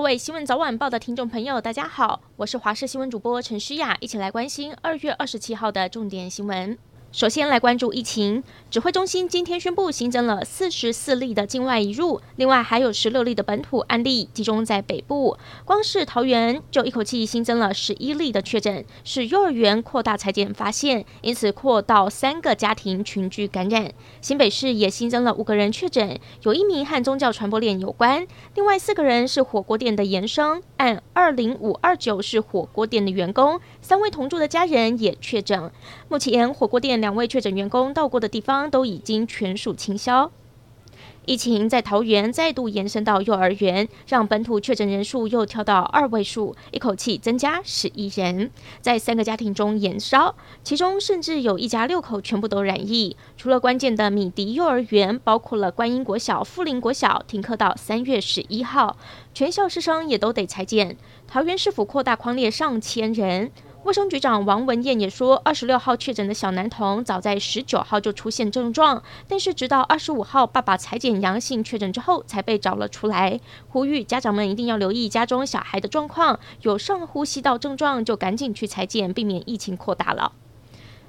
各位新闻早晚报的听众朋友，大家好，我是华视新闻主播陈诗雅，一起来关心二月二十七号的重点新闻。首先来关注疫情，指挥中心今天宣布新增了四十四例的境外移入，另外还有十六例的本土案例集中在北部。光是桃园就一口气新增了十一例的确诊，是幼儿园扩大裁检发现，因此扩到三个家庭群聚感染。新北市也新增了五个人确诊，有一名和宗教传播链有关，另外四个人是火锅店的延伸，按二零五二九是火锅店的员工，三位同住的家人也确诊。目前火锅店。两位确诊员工到过的地方都已经全数清消。疫情在桃园再度延伸到幼儿园，让本土确诊人数又跳到二位数，一口气增加十一人，在三个家庭中延烧，其中甚至有一家六口全部都染疫。除了关键的米迪幼儿园，包括了观音国小、富林国小停课到三月十一号，全校师生也都得裁剪。桃园市府扩大框列上千人。卫生局长王文彦也说，二十六号确诊的小男童早在十九号就出现症状，但是直到二十五号爸爸采检阳性确诊之后才被找了出来。呼吁家长们一定要留意家中小孩的状况，有上呼吸道症状就赶紧去采检，避免疫情扩大了。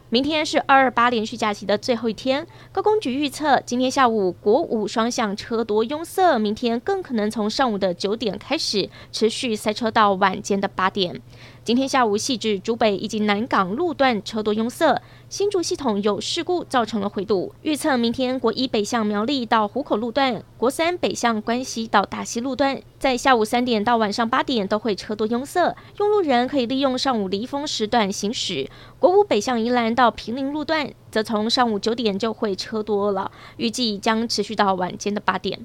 明天是二二八连续假期的最后一天，高公局预测，今天下午国五双向车多拥塞，明天更可能从上午的九点开始，持续塞车到晚间的八点。今天下午，汐止、竹北以及南港路段车多拥塞，新竹系统有事故造成了回堵。预测明天国一北向苗栗到湖口路段，国三北向关西到大溪路段，在下午三点到晚上八点都会车多拥塞，用路人可以利用上午离峰时段行驶。国五北向宜兰到平林路段，则从上午九点就会车多了，预计将持续到晚间的八点。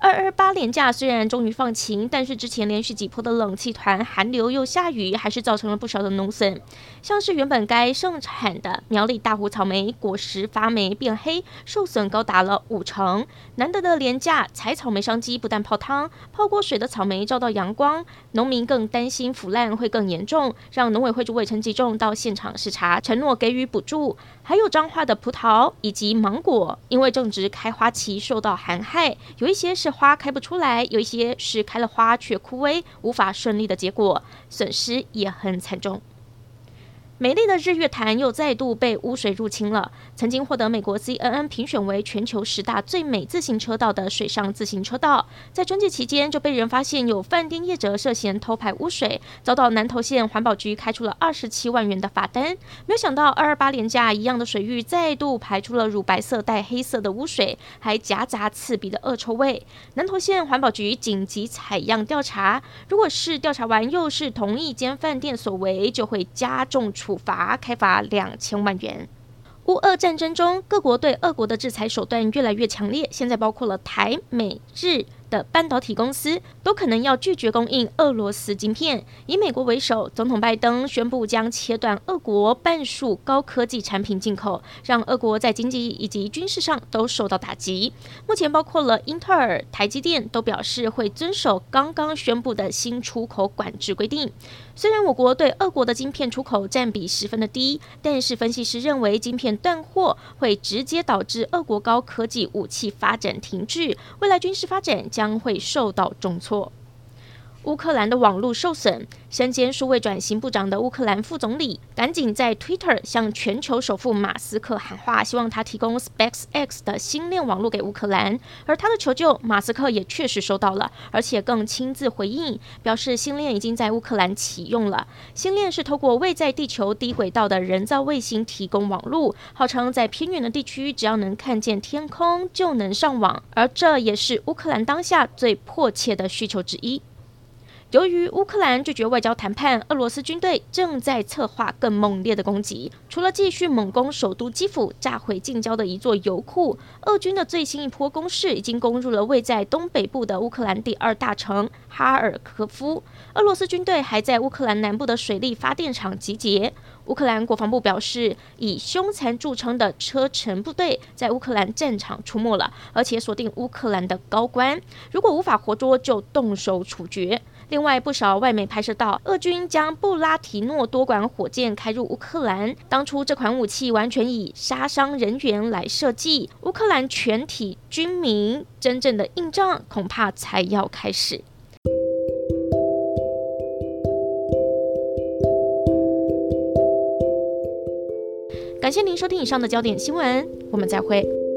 二二八连假虽然终于放晴，但是之前连续几波的冷气团、寒流又下雨，还是造成了不少的农损。像是原本该盛产的苗栗大湖草莓，果实发霉变黑，受损高达了五成。难得的连假采草莓商机不但泡汤，泡过水的草莓照到阳光，农民更担心腐烂会更严重，让农委会主委陈吉仲到现场视察，承诺给予补助。还有彰化的葡萄以及芒果，因为正值开花期，受到寒害，有一些是花开不出来，有一些是开了花却枯萎，无法顺利的结果，损失也很惨重。美丽的日月潭又再度被污水入侵了。曾经获得美国 CNN 评选为全球十大最美自行车道的水上自行车道，在春季期间就被人发现有饭店业者涉嫌偷排污水，遭到南投县环保局开出了二十七万元的罚单。没有想到二二八连假一样的水域再度排出了乳白色带黑色的污水，还夹杂刺鼻的恶臭味。南投县环保局紧急采样调查，如果是调查完又是同一间饭店所为，就会加重。处罚开罚两千万元。乌俄战争中，各国对俄国的制裁手段越来越强烈，现在包括了台、美、日。的半导体公司都可能要拒绝供应俄罗斯晶片。以美国为首，总统拜登宣布将切断俄国半数高科技产品进口，让俄国在经济以及军事上都受到打击。目前，包括了英特尔、台积电都表示会遵守刚刚宣布的新出口管制规定。虽然我国对俄国的晶片出口占比十分的低，但是分析师认为，晶片断货会直接导致俄国高科技武器发展停滞，未来军事发展将会受到重挫。乌克兰的网络受损，身兼数位转型部长的乌克兰副总理赶紧在 Twitter 向全球首富马斯克喊话，希望他提供 SpaceX 的星链网络给乌克兰。而他的求救，马斯克也确实收到了，而且更亲自回应，表示星链已经在乌克兰启用了。星链是透过位在地球低轨道的人造卫星提供网络，号称在偏远的地区，只要能看见天空就能上网，而这也是乌克兰当下最迫切的需求之一。由于乌克兰拒绝外交谈判，俄罗斯军队正在策划更猛烈的攻击。除了继续猛攻首都基辅，炸毁近郊的一座油库，俄军的最新一波攻势已经攻入了位在东北部的乌克兰第二大城哈尔科夫。俄罗斯军队还在乌克兰南部的水力发电厂集结。乌克兰国防部表示，以凶残著称的车臣部队在乌克兰战场出没了，而且锁定乌克兰的高官，如果无法活捉，就动手处决。另外不少外媒拍摄到俄军将布拉提诺多管火箭开入乌克兰当初这款武器完全以杀伤人员来设计乌克兰全体军民真正的硬仗恐怕才要开始。感谢您收听以上的焦点新闻我们再会。